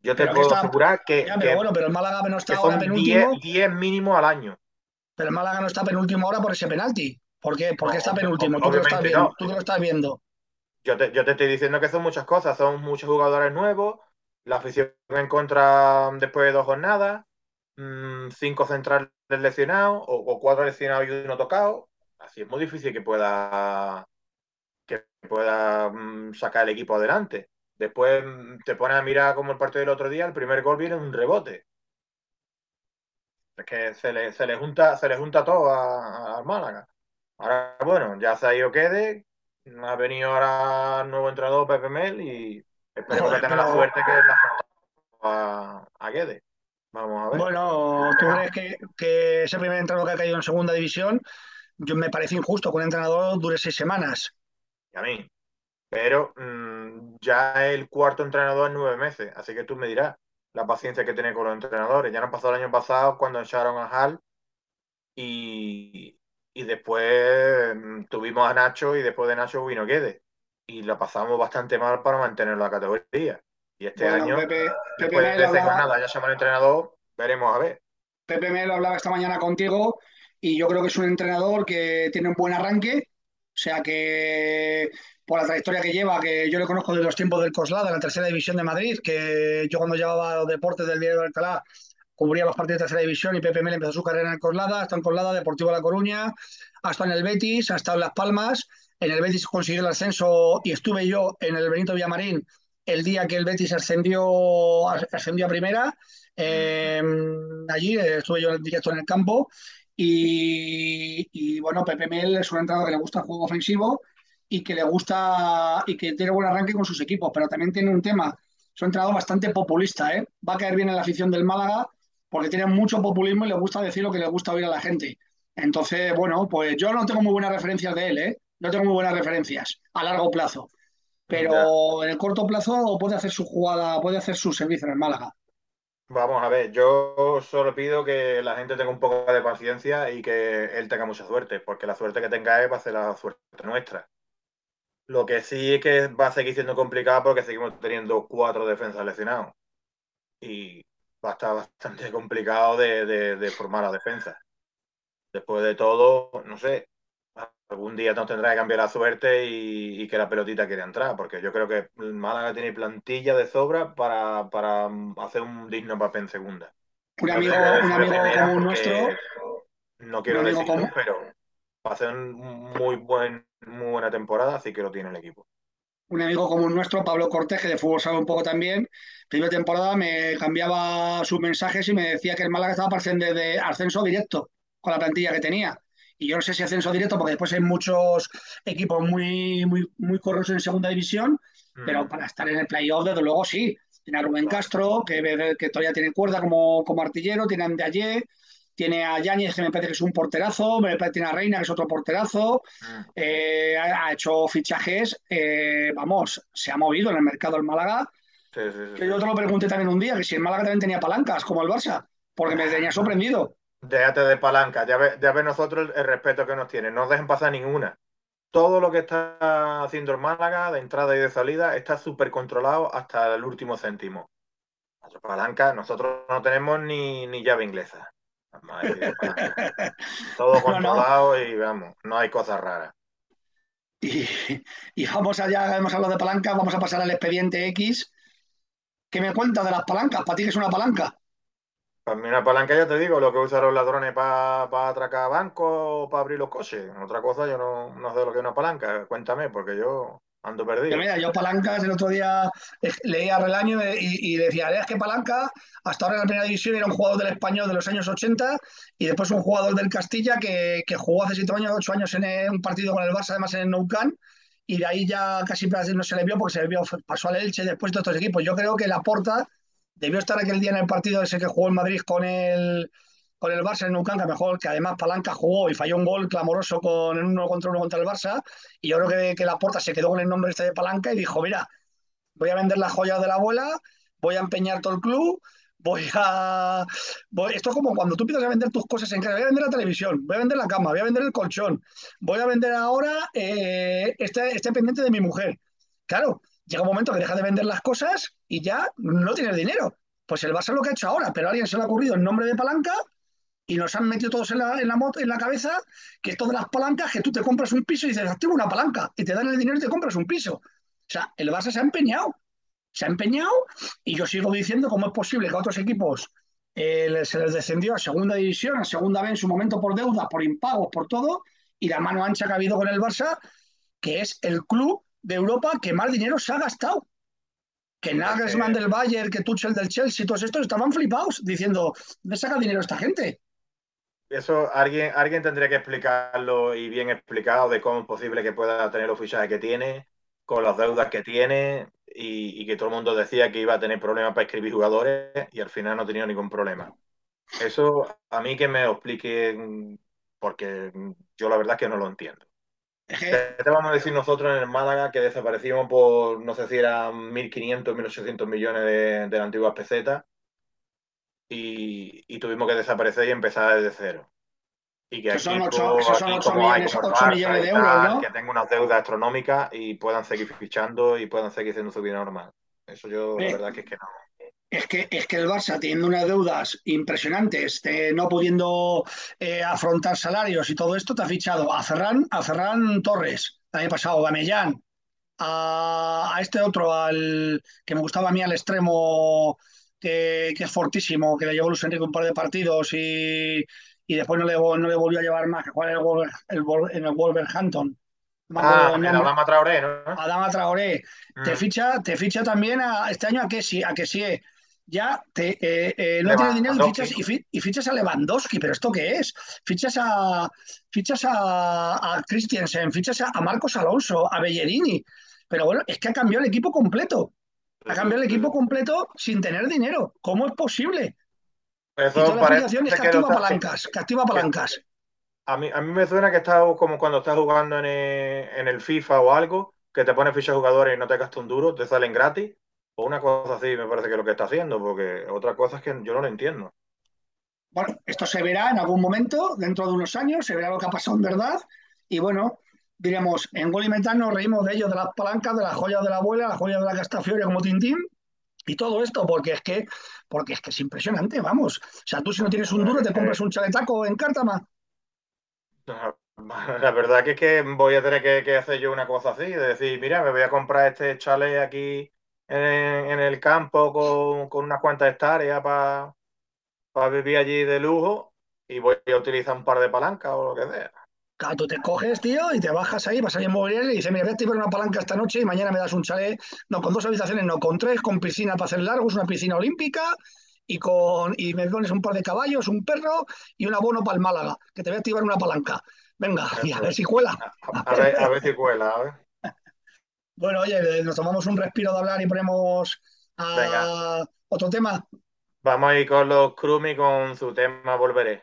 Yo te Pero que puedo está- asegurar que, ya, pero que- bueno, pero el Málaga no está que ahora penúltimo. 10, 10 mínimo al año. Pero el Málaga no está penúltimo ahora por ese penalti. ¿Por qué? ¿Por qué No, está penúltimo? Tú que lo estás viendo. no. Tú que lo estás viendo. Yo te, yo te estoy diciendo que son muchas cosas, son muchos jugadores nuevos, la afición en contra después de dos jornadas, mm, cinco centrales lesionados o, cuatro lesionados y uno tocado. Así es muy difícil que pueda, que pueda mm, sacar el equipo adelante. Después mm, te pones a mirar como el partido del otro día, el primer gol viene en un rebote. Es que se le, se le junta, se le junta todo al Málaga. Ahora, bueno, ya se ha ido Quede, ha venido ahora el nuevo entrenador Pepe Mel y esperemos Joder, que tenga la suerte que le ha faltado a, a Guede. Vamos a ver. Bueno, ¿tú crees que, que ese primer entrenador que ha caído en segunda división, yo me parece injusto que un entrenador dure seis semanas? Y a mí. Pero mm, ya el cuarto entrenador en nueve meses, así que tú me dirás la paciencia que tiene con los entrenadores. Ya nos pasó el año pasado cuando echaron a Hal y, y después mm, tuvimos a Nacho y después de Nacho vino Guede. Y la pasamos bastante mal para mantener la categoría. Y este Bueno, año, Pepe, Pepe después de hablaba, jornadas, ya llama el entrenador, veremos a ver. Pepe Mel hablaba esta mañana contigo y yo creo que es un entrenador que tiene un buen arranque. O sea que por la trayectoria que lleva, que yo le conozco de los tiempos del Coslada, la tercera división de Madrid, que yo cuando llevaba los deportes del Diario de Alcalá cubría los partidos de tercera división y Pepe Mel empezó su carrera en el Coslada, ha estado en Coslada, Deportivo La Coruña, ha estado en el Betis, ha estado en Las Palmas, en el Betis consiguió el ascenso y estuve yo en el Benito Villamarín el día que el Betis ascendió, ascendió a primera. Eh, allí eh, estuve yo directo en el campo y, y, bueno, Pepe Mel es un entrenador que le gusta el juego ofensivo y que le gusta y que tiene buen arranque con sus equipos, pero también tiene un tema, es un entrenador bastante populista, ¿eh? va a caer bien en la afición del Málaga porque tiene mucho populismo y le gusta decir lo que le gusta oír a la gente. Entonces, bueno, pues yo no tengo muy buenas referencias de él, ¿eh? No tengo muy buenas referencias a largo plazo. Ya. Pero en el corto plazo puede hacer su jugada, puede hacer su servicio en el Málaga. Vamos a ver, yo solo pido que la gente tenga un poco de paciencia y que él tenga mucha suerte, porque la suerte que tenga él va a ser la suerte nuestra. Lo que sí es que va a seguir siendo complicado porque seguimos teniendo cuatro defensas lesionados y va a estar bastante complicado de, de- de formar la defensa. Después de todo, no sé, algún día nos tendrá que cambiar la suerte y, y que la pelotita quiera entrar, porque yo creo que el Málaga tiene plantilla de sobra para, para hacer un digno papel en segunda. Un amigo, decir un amigo porque nuestro, no quiero decirlo, común, pero va a ser un muy buen, muy buena temporada, así que lo tiene el equipo. un amigo común nuestro, Pablo Cortés, que de fútbol sabe un poco también, primera temporada me cambiaba sus mensajes y me decía que el Málaga estaba para ascender de ascenso directo con la plantilla que tenía. Y yo no sé si ascenso directo, porque después hay muchos equipos muy, muy, muy corrosos en segunda división, pero Mm, para estar en el playoff, desde luego sí. Tiene a Rubén. Castro, que, que todavía tiene cuerda como, como artillero, tiene a Andeaye, tiene a Yáñez, que me parece que es un porterazo, me parece tiene a Reina, que es otro porterazo, Mm, eh, ha, hecho fichajes, eh, vamos, se ha movido en el mercado el Málaga. Sí, sí, sí, Que yo te lo pregunté también un día, que si el Málaga también tenía palancas, como el Barça, porque me tenía <laughs> sorprendido. Déjate de palanca, ya ves ya ve nosotros el, el respeto que nos tienen, no dejen pasar ninguna. Todo lo que está haciendo el Málaga de entrada y de salida está súper controlado hasta el último céntimo. Nuestra palanca, nosotros no tenemos ni, ni llave inglesa. Palanca. <laughs> Todo No, no. controlado y vamos, no hay cosas raras. Y, y vamos allá, hemos hablado de palancas, vamos a pasar al expediente X. ¿Qué me cuentas de las palancas? ¿Para ti qué es una palanca? Para mí una palanca, ya te digo, lo que usan los ladrones para atracar bancos o para abrir los coches. Otra cosa, yo no, no sé lo que es una palanca. Cuéntame, porque yo ando Que perdido. mira, yo palancas, el otro día eh, leía Relaño y, y decía, es que palanca, hasta ahora en la primera división era un jugador del español de los años 80 y después un jugador del Castilla que, que jugó hace 7 años, 8 años en eh, un partido con el Barça, además en el Nou Camp, y de ahí ya casi no se le vio porque se le vio, pasó al Elche después de estos equipos. Yo creo que Laporta debió estar aquel día en el partido ese que jugó en Madrid con el, con el Barça en Camp, que mejor, que además Palanca jugó y falló un gol clamoroso con en uno contra uno contra el Barça, y yo creo que, que Laporta se quedó con el nombre este de Palanca y dijo, mira, voy a vender las joyas de la abuela, voy a empeñar todo el club, voy a... voy- Esto es como cuando tú empiezas a vender tus cosas en casa, voy a vender la televisión, voy a vender la cama, voy a vender el colchón, voy a vender ahora eh, este, este pendiente de mi mujer. Claro, llega un momento que dejas de vender las cosas y ya no tienes dinero. Pues el Barça lo que ha hecho ahora, pero a alguien se le ha ocurrido el nombre de palanca y nos han metido todos en la, en la, en la cabeza que esto de las palancas, que tú te compras un piso y dices, activo una palanca, y te dan el dinero y te compras un piso. O sea, el Barça se ha empeñado, se ha empeñado, y yo sigo diciendo cómo es posible que a otros equipos eh, se les descendió a segunda división, a segunda B en su momento por deuda, por impagos, por todo, y la mano ancha que ha habido con el Barça, que es el club de Europa que más dinero se ha gastado. Que Nagelsmann del Bayern, que Tuchel del Chelsea, todos estos estaban flipados diciendo, ¿dónde saca dinero esta gente? Eso alguien, alguien tendría que explicarlo y bien explicado de cómo es posible que pueda tener los fichajes que tiene, con las deudas que tiene y, y que todo el mundo decía que iba a tener problemas para escribir jugadores y al final no ha tenido ningún problema. Eso a mí que me lo explique porque yo la verdad es que no lo entiendo. Es ¿Qué que, te vamos a decir nosotros en el Málaga que desaparecimos por, no sé si eran 1.500, 1.800 millones de, de la antigua peseta y, y tuvimos que desaparecer y empezar desde cero? Y que que son son aquí como hay, millones, de euros, tal, ¿no? que tengan unas deudas astronómicas y puedan seguir fichando y puedan seguir haciendo su vida normal. Eso yo la Eh, verdad que es que no. Es que, es que el Barça, teniendo unas deudas impresionantes, de no pudiendo eh, afrontar salarios y todo esto, te ha fichado a Ferran, a Ferran Torres, el año pasado, a Mellán, a, a este otro, al que me gustaba a mí al extremo, que, que es fortísimo, que le llevó Luis Enrique un par de partidos y, y después no le, no le volvió a llevar más, que juega en el, Wolver- en el Wolverhampton. Ah. Adama Traoré, ¿no? Adama Traoré. Te Mm. ficha, te ficha también a, este año a Kessie, a Kessie. Ya te, eh, eh, no tienes dinero y fichas, y, fi- y fichas a Lewandowski, pero ¿esto qué es? Fichas a fichas a, a Christiansen, fichas a, a Marcos Alonso, a Bellerini. Pero bueno, es que ha cambiado el equipo completo. Ha cambiado el equipo completo sin tener dinero. ¿Cómo es posible? Eso parece que que activa palancas, que activa palancas. A mí, a mí me suena que está como cuando estás jugando en el, en el FIFA o algo, que te pones fichas jugadores y no te gastas un duro, te salen gratis. O una cosa así me parece que es lo que está haciendo, porque otra cosa es que yo no lo entiendo. Bueno, esto se verá en algún momento, dentro de unos años, se verá lo que ha pasado en verdad. Y bueno, diremos, en Gol y Metal nos reímos de ellos, de las palancas, de las joyas de la abuela, las joyas de la Castafiore como Tintín. Y todo esto, porque es que, porque es que es impresionante, vamos. O sea, tú si no tienes un duro, te compras un chaletaco en Cártama. La verdad que es que voy a tener que, que hacer yo una cosa así, de decir, mira, me voy a comprar este chalet aquí en, en el campo con, con unas cuantas hectáreas para vivir allí de lujo y voy a utilizar un par de palancas o lo que sea. Claro, tú te coges, tío, y te bajas ahí, vas a inmobiliaria y dices, mira, voy a activar una palanca esta noche y mañana me das un chalet, no, con dos habitaciones, no, con tres, con piscina para hacer largos, una piscina olímpica y con y me pones un par de caballos, un perro y un abono para el Málaga, que te voy a activar una palanca. Venga, y a ver si cuela. A, a ver, a ver si cuela, a ver. Bueno, oye, nos tomamos un respiro de hablar y ponemos a Venga. otro tema. Vamos a ir con los Krumi con su tema Volveré.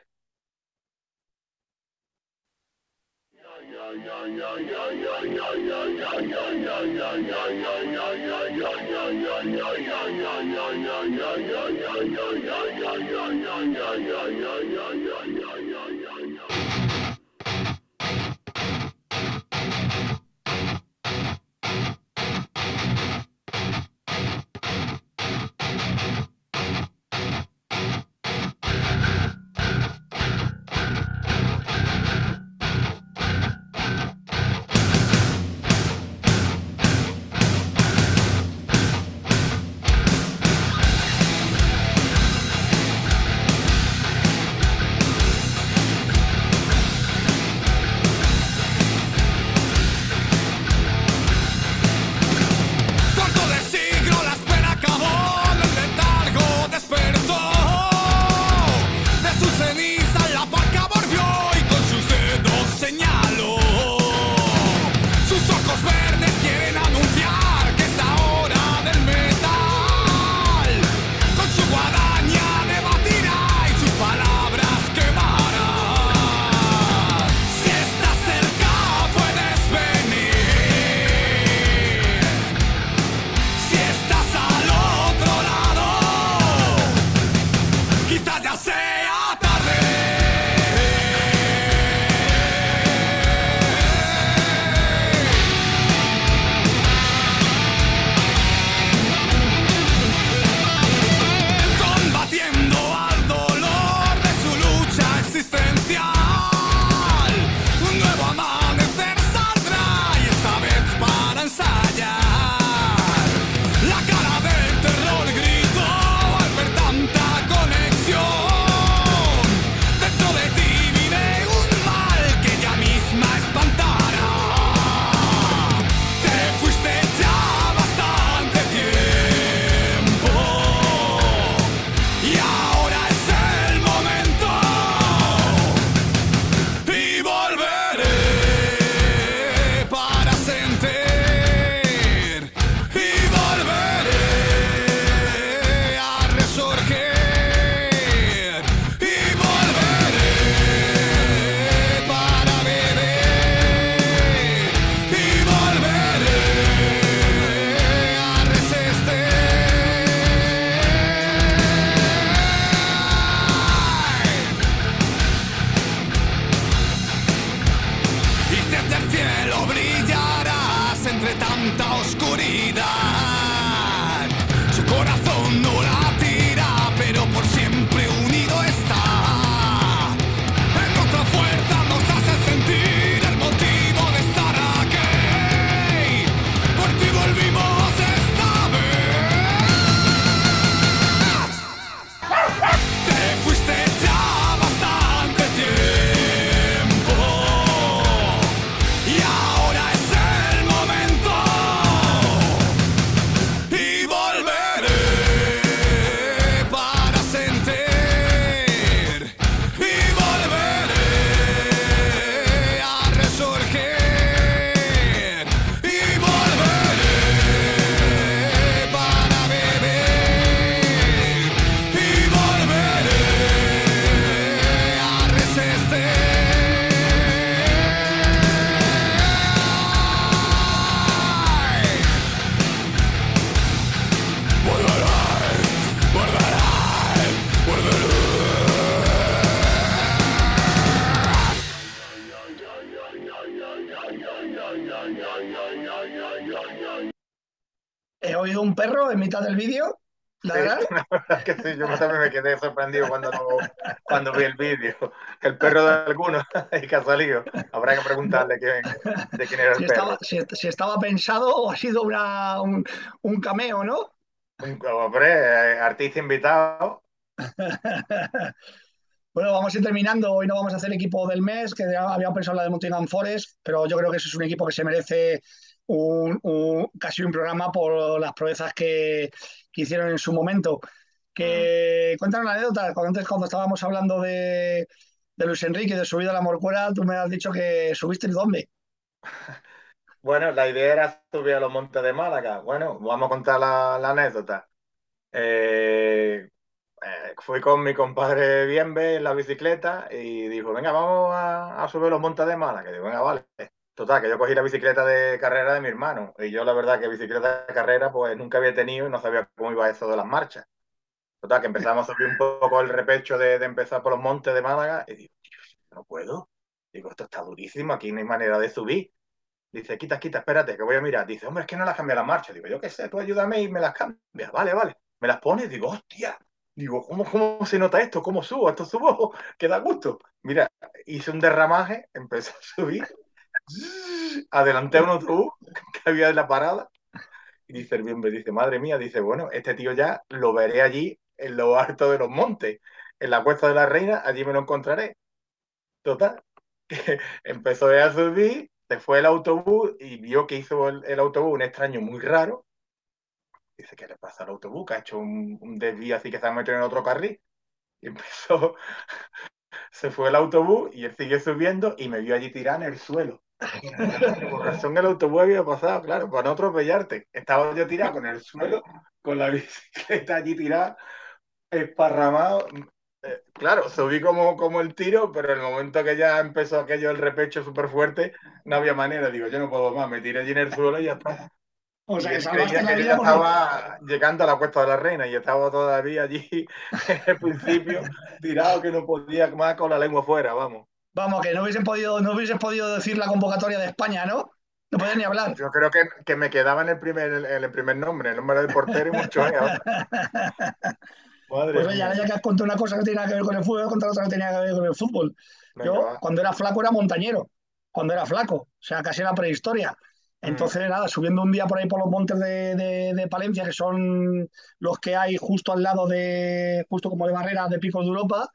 <laughs> que sí, yo también me quedé sorprendido cuando, cuando vi el vídeo. El perro de alguno <laughs> y que ha salido. Habrá que preguntarle quién- de quién era el Si perro. estaba, si, si estaba pensado o ha sido una, un, un cameo, ¿no? Un- Hombre, eh, artista invitado. <laughs> Bueno, vamos a ir terminando. Hoy no vamos a hacer equipo del mes, que había pensado en la de Nottingham Forest, pero yo creo que ese es un equipo que se merece un, un- casi un programa por las proezas que, que hicieron en su momento. Que cuéntanos una anécdota. Antes, cuando estábamos hablando de, Luis Enrique de subida a la Morcuera, tú me has dicho que subiste dónde. <laughs> Bueno, la idea era subir a los montes de Málaga. Bueno, vamos a contar la, anécdota. Eh, eh, fui con mi compadre Bienve en la bicicleta y dijo, venga, vamos a, a subir los montes de Málaga. Digo, venga, vale. Total, que yo cogí la bicicleta de carrera de mi hermano. Y yo la verdad que bicicleta de carrera pues nunca había tenido y no sabía cómo iba eso de las marchas. Total, que empezamos a subir un poco el repecho de, de empezar por los montes de Málaga y digo, "Tío, no puedo. Digo, esto está durísimo, aquí no hay manera de subir. Dice, quita, quita, espérate, que voy a mirar. Dice, hombre, es que no las cambia la marcha. Digo, yo qué sé, tú ayúdame y me las cambia. Vale, vale. Me las pone, digo, hostia. Digo, ¿cómo, cómo se nota esto? ¿Cómo subo? Esto subo, <laughs> que da gusto. Mira, hice un derramaje, <laughs> empecé a subir. <laughs> Adelanté a un autobús que había en la parada. Y dice el Bienve, dice, madre mía, dice, bueno, este tío ya lo veré allí en lo alto de los montes, en la Cuesta de la Reina, allí me lo encontraré. Total, <laughs> empezó a subir, se fue el autobús y vio que hizo el, el autobús un extraño muy raro. Dice, ¿qué le pasa al autobús? Que ha hecho un, un desvío así que se ha metido en otro carril. Y empezó, <laughs> se fue el autobús y él siguió subiendo y me vio allí tirado en el suelo. Por razón el autobús había pasado, claro, para no atropellarte. Estaba yo tirado con el suelo, con la <laughs> bicicleta allí tirada, esparramado. Eh, claro, subí como, como el tiro, pero en el momento que ya empezó aquello el repecho súper fuerte, no había manera. Digo, yo no puedo más, me tiré allí en el suelo y ya está. O sea, que creía que yo estaba llegando a la Cuesta de la Reina y estaba todavía allí <laughs> en el principio, tirado que no podía más con la lengua fuera, vamos. Vamos, que no hubiesen podido, no hubiesen podido decir la convocatoria de España, ¿no? No podías ni hablar. Yo creo que, que me quedaba en el primer, en el primer nombre, el nombre del portero y mucho ¿eh? <laughs> Madre Pues oye, ya que has contado una cosa que tenía que ver con el fútbol, a contar otra que tenía que ver con el fútbol. Venga, Yo, va. cuando era flaco, era montañero. Cuando era flaco. O sea, casi era prehistoria. Entonces, nada, subiendo un día por ahí por los montes de, de- de Palencia, que son los que hay justo al lado de, justo como de barrera de Picos de Europa,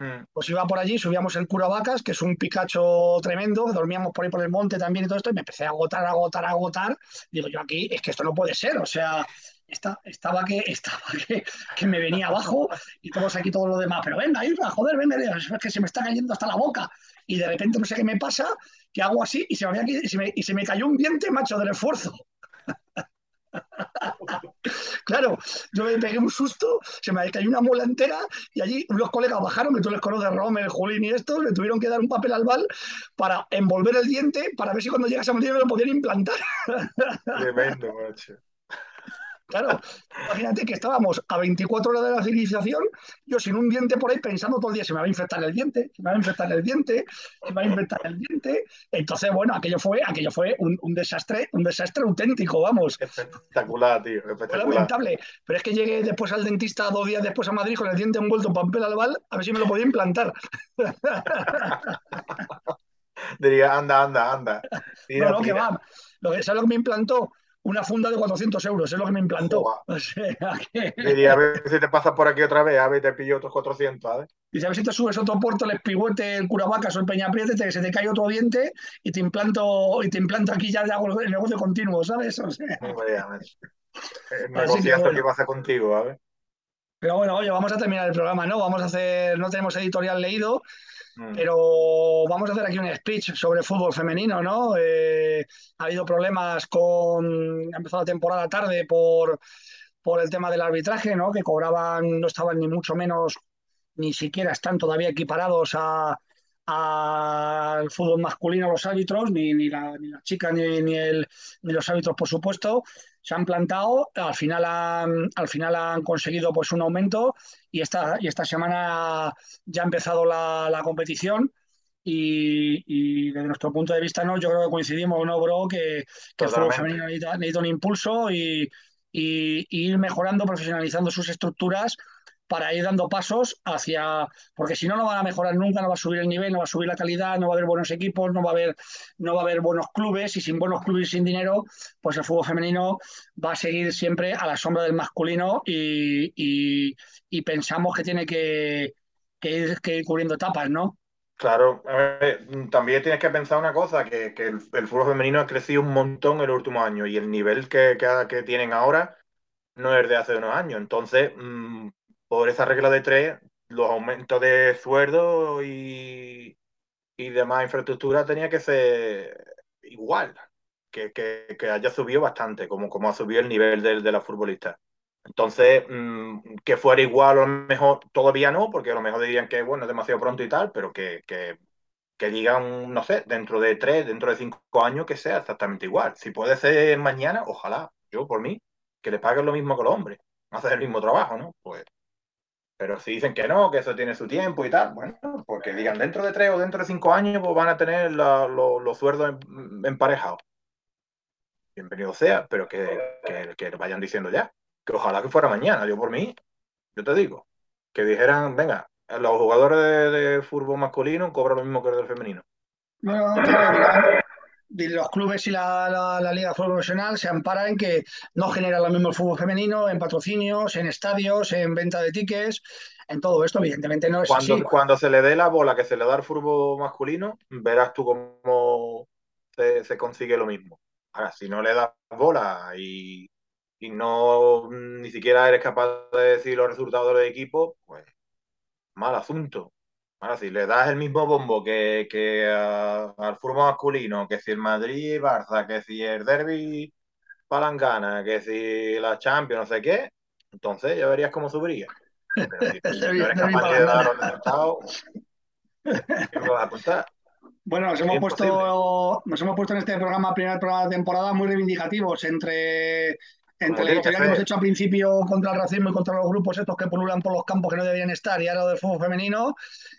Mm. pues iba por allí, subíamos el Curavacas, que es un picacho tremendo, dormíamos por ahí por el monte también y todo esto, y me empecé a agotar, a agotar, a agotar. Digo, yo aquí, es que esto no puede ser, o sea, esta- estaba, que, estaba <laughs> que, me venía abajo y todos aquí, todos los demás, pero venga, Isra, joder, venga, es que se me está cayendo hasta la boca. Y de repente no sé qué me pasa, que hago así y se me, y se me, y se me cayó un diente, macho, del esfuerzo. Claro, yo me pegué un susto, se me cayó una muela entera y allí los colegas bajaron, que tú les conoces, Romer, Julín y estos, me tuvieron que dar un papel al bal para envolver el diente para ver si cuando llegase a Madrid me lo podían implantar. Tremendo, macho. Claro, imagínate que estábamos a 24 horas de la civilización, yo sin un diente por ahí pensando todo el día, se me va a infectar el diente, se me va a infectar el diente, se me va a infectar el diente. Entonces, bueno, aquello fue, aquello fue un, un desastre, un desastre auténtico, vamos. Espectacular, tío, Fue espectacular. lamentable, pero es que llegué después al dentista dos días después a Madrid con el diente envuelto en papel albal a ver si me lo podía implantar. <laughs> Diría, anda, anda, anda. Tira, no, no, que va. Lo que, ¿Sabes lo que me implantó? Una funda de 400 euros, es lo que me implantó. <laughs> O sea, que- Diría, a ver si te pasas por aquí otra vez, a ver, te pillo otros 400, ¿sabes? Y a ver si te subes otro puerto, el espigüete, el curavacas o el peñapriete, te, se te cae otro diente y te implanto, y te implanto aquí ya hago el negocio continuo, ¿sabes? O sea, a ver. <laughs> Así que bueno. que a hacer contigo, ¿sabes? pero bueno, oye, vamos a terminar el programa, ¿no? Vamos a hacer, no tenemos editorial leído, Mm. pero vamos a hacer aquí un speech sobre fútbol femenino, ¿no? Eh, ha habido problemas con. Ha empezado la temporada tarde por, por el tema del arbitraje, ¿no? Que cobraban, no estaban ni mucho menos, ni siquiera están todavía equiparados a al fútbol masculino los árbitros, ni, ni, la, ni las chicas ni, ni, el, ni los árbitros, por supuesto, se han plantado, al final han, al final han conseguido pues un aumento y esta, y esta semana ya ha empezado la, la competición y, y desde nuestro punto de vista, no, yo creo que coincidimos, ¿no, bro? Que, que el fútbol femenino necesita, necesita un impulso y, y- y ir mejorando, profesionalizando sus estructuras para ir dando pasos hacia, porque si no, no van a mejorar nunca, no va a subir el nivel, no va a subir la calidad, no va a haber buenos equipos, no va a haber, no va a haber buenos clubes y sin buenos clubes y sin dinero, pues el fútbol femenino va a seguir siempre a la sombra del masculino y, pensamos que tiene que, que ir, cubriendo etapas, ¿no? Claro, a ver, también tienes que pensar una cosa, que, que el, el fútbol femenino ha crecido un montón en los últimos años y el nivel que, que, que tienen ahora no es de hace unos años. Entonces, mm, por esa regla de tres, los aumentos de sueldo y, y demás infraestructura tenía que ser igual, que, que, que haya subido bastante, como, como ha subido el nivel de, de la futbolista. Entonces, mm, que fuera igual a lo mejor, todavía no, porque a lo mejor dirían que bueno, es demasiado pronto y tal, pero que, que, que digan, no sé, dentro de tres, dentro de cinco años, que sea exactamente igual. Si puede ser mañana, ojalá, yo por mí, que le paguen lo mismo que los hombres, hacen el mismo trabajo, ¿no? Pues, pero si dicen que no, que eso tiene su tiempo y tal, bueno, pues que digan dentro de tres o dentro de cinco años, pues van a tener la- lo- los sueldos em- emparejados. Bienvenido sea, pero que, que, vayan diciendo ya. Que ojalá que fuera mañana, yo por mí, yo te digo, que dijeran, venga, los jugadores de, fútbol masculino cobran lo mismo que los del femenino. Claro, digamos, y los clubes y la, la- la Liga de Fútbol Profesional se amparan en que no generan lo mismo el fútbol femenino en patrocinios, en estadios, en venta de tickets, en todo esto. Evidentemente no es Cuando, así. cuando se le dé la bola que se le da al fútbol masculino, verás tú cómo se, se consigue lo mismo. Ahora, si no le das bola y, y no ni siquiera eres capaz de decir los resultados del equipo, pues mal asunto. Ahora, si le das el mismo bombo que, que al fútbol masculino, que si el Madrid, Barça, que si el Derby, Palangana, que si la Champions, no sé qué, entonces ya verías cómo subiría. Pero si, <laughs> El si Derby- no eres Derby capaz de dar Palangana. los resultados, ¿qué me vas a contar? Bueno, nos hemos puesto, nos hemos puesto en este programa, primer programa de temporada, muy reivindicativos entre, entre la que editorial que hemos hecho al principio contra el racismo y contra los grupos estos que pululan por los campos que no deberían estar y ahora del fútbol femenino,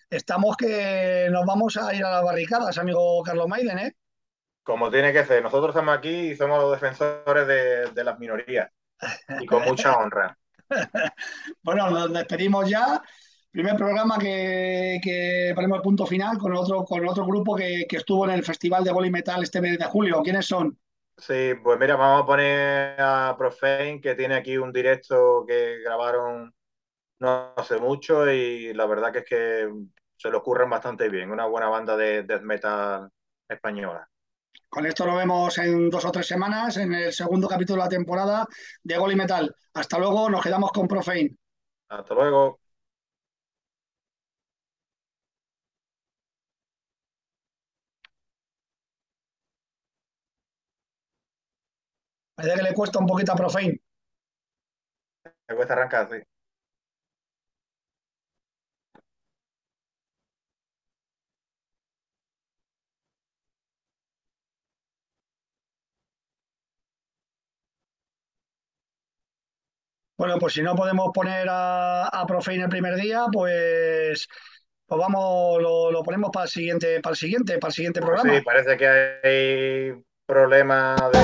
estamos que nos vamos a ir a las barricadas, amigo Carlos Maiden, ¿eh? Como tiene que ser. Nosotros estamos aquí y somos los defensores de, de las minorías. Y con mucha <laughs> honra. Bueno, nos despedimos ya. Primer programa que, que ponemos el punto final con otro, con otro grupo que, que estuvo en el Festival de Gol y Metal este mes de julio. ¿Quiénes son? Sí, pues mira, vamos a poner a Profane, que tiene aquí un directo que grabaron no hace mucho y la verdad que es que se lo ocurren bastante bien. Una buena banda de death metal española. Con esto nos vemos en dos o tres semanas en el segundo capítulo de la temporada de Gol y Metal. Hasta luego, nos quedamos con Profane. Hasta luego. Parece que le cuesta un poquito a Profane. Me cuesta arrancar, sí. Bueno, pues si no podemos poner a, a Profane el primer día, pues, pues vamos, lo, lo ponemos para el siguiente, para el siguiente, para el siguiente Pues programa. sí, parece que hay problema de...